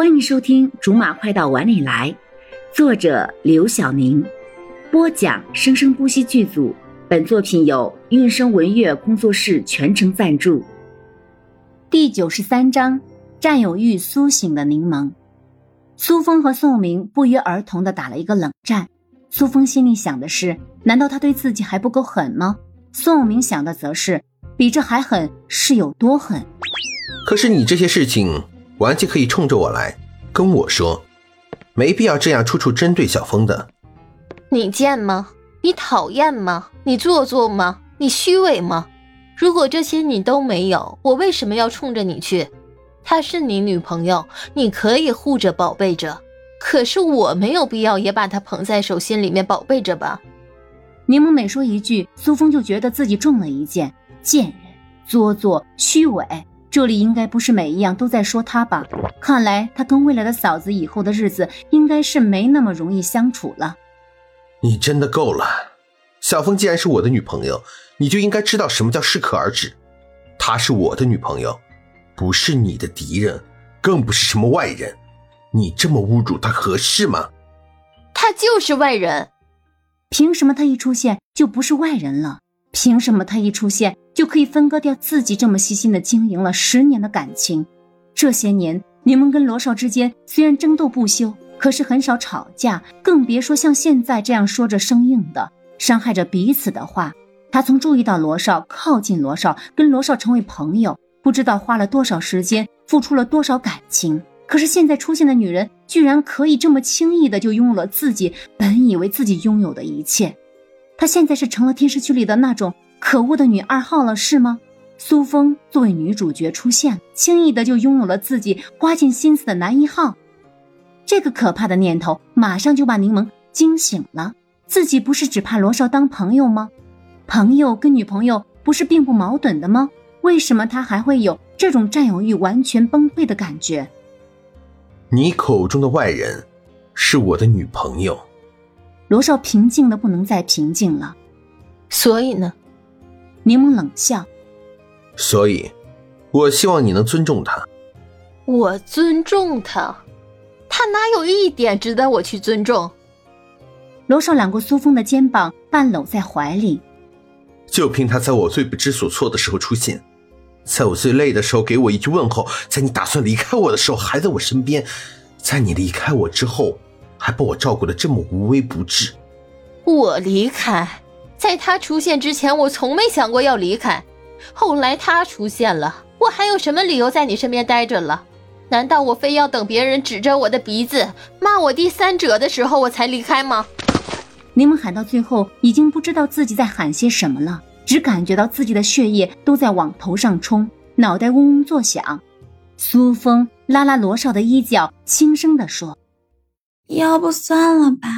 欢迎收听《竹马快到碗里来》，作者刘晓宁，播讲生生不息剧组。本作品由韵声文乐工作室全程赞助。第九十三章：占有欲苏醒的柠檬。苏峰和宋明不约而同的打了一个冷战。苏峰心里想的是：难道他对自己还不够狠吗？宋明想的则是：比这还狠是有多狠？可是你这些事情。完全可以冲着我来跟我说，没必要这样处处针对小峰的。你贱吗？你讨厌吗？你做作吗？你虚伪吗？如果这些你都没有，我为什么要冲着你去？她是你女朋友，你可以护着宝贝着，可是我没有必要也把她捧在手心里面宝贝着吧？柠檬每说一句，苏峰就觉得自己中了一箭。贱人，做作，虚伪。这里应该不是每一样都在说他吧？看来他跟未来的嫂子以后的日子应该是没那么容易相处了。你真的够了，小峰既然是我的女朋友，你就应该知道什么叫适可而止。她是我的女朋友，不是你的敌人，更不是什么外人。你这么侮辱她合适吗？她就是外人，凭什么她一出现就不是外人了？凭什么他一出现就可以分割掉自己这么细心的经营了十年的感情？这些年，你们跟罗少之间虽然争斗不休，可是很少吵架，更别说像现在这样说着生硬的、伤害着彼此的话。他曾注意到罗少，靠近罗少，跟罗少成为朋友，不知道花了多少时间，付出了多少感情。可是现在出现的女人，居然可以这么轻易的就拥有了自己本以为自己拥有的一切。她现在是成了电视剧里的那种可恶的女二号了，是吗？苏峰作为女主角出现，轻易的就拥有了自己花尽心思的男一号，这个可怕的念头马上就把柠檬惊醒了。自己不是只怕罗少当朋友吗？朋友跟女朋友不是并不矛盾的吗？为什么他还会有这种占有欲完全崩溃的感觉？你口中的外人，是我的女朋友。罗少平静的不能再平静了，所以呢？柠檬冷笑。所以，我希望你能尊重他。我尊重他，他哪有一点值得我去尊重？罗少揽过苏峰的肩膀，半搂在怀里。就凭他在我最不知所措的时候出现，在我最累的时候给我一句问候，在你打算离开我的时候还在我身边，在你离开我之后。还把我照顾的这么无微不至。我离开，在他出现之前，我从没想过要离开。后来他出现了，我还有什么理由在你身边待着了？难道我非要等别人指着我的鼻子骂我第三者的时候，我才离开吗？柠檬喊到最后，已经不知道自己在喊些什么了，只感觉到自己的血液都在往头上冲，脑袋嗡嗡作响。苏风拉拉罗少的衣角，轻声地说。要不算了吧。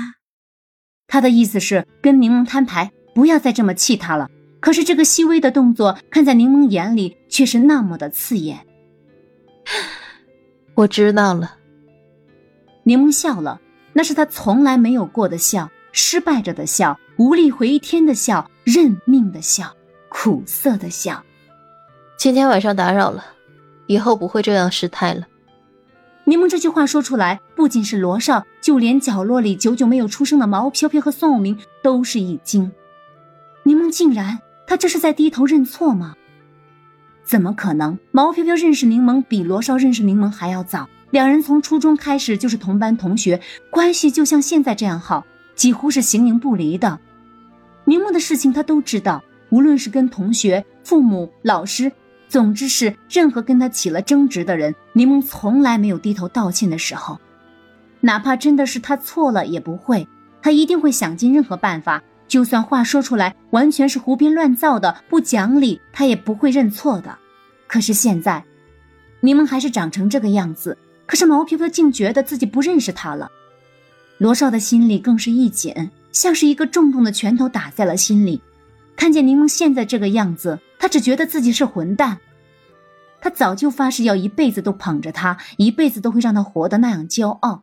他的意思是跟柠檬摊牌，不要再这么气他了。可是这个细微的动作，看在柠檬眼里却是那么的刺眼。我知道了。柠檬笑了，那是他从来没有过的笑，失败着的笑，无力回天的笑，认命的笑，苦涩的笑。今天晚上打扰了，以后不会这样失态了。柠檬这句话说出来，不仅是罗少，就连角落里久久没有出声的毛飘飘和宋永明都是一惊。柠檬竟然，他这是在低头认错吗？怎么可能？毛飘飘认识柠檬比罗少认识柠檬还要早，两人从初中开始就是同班同学，关系就像现在这样好，几乎是形影不离的。柠檬的事情他都知道，无论是跟同学、父母、老师。总之是，任何跟他起了争执的人，柠檬从来没有低头道歉的时候，哪怕真的是他错了，也不会，他一定会想尽任何办法，就算话说出来完全是胡编乱造的、不讲理，他也不会认错的。可是现在，柠檬还是长成这个样子，可是毛皮皮竟觉得自己不认识他了。罗少的心里更是一紧，像是一个重重的拳头打在了心里。看见柠檬现在这个样子，他只觉得自己是混蛋。他早就发誓要一辈子都捧着他，一辈子都会让他活得那样骄傲。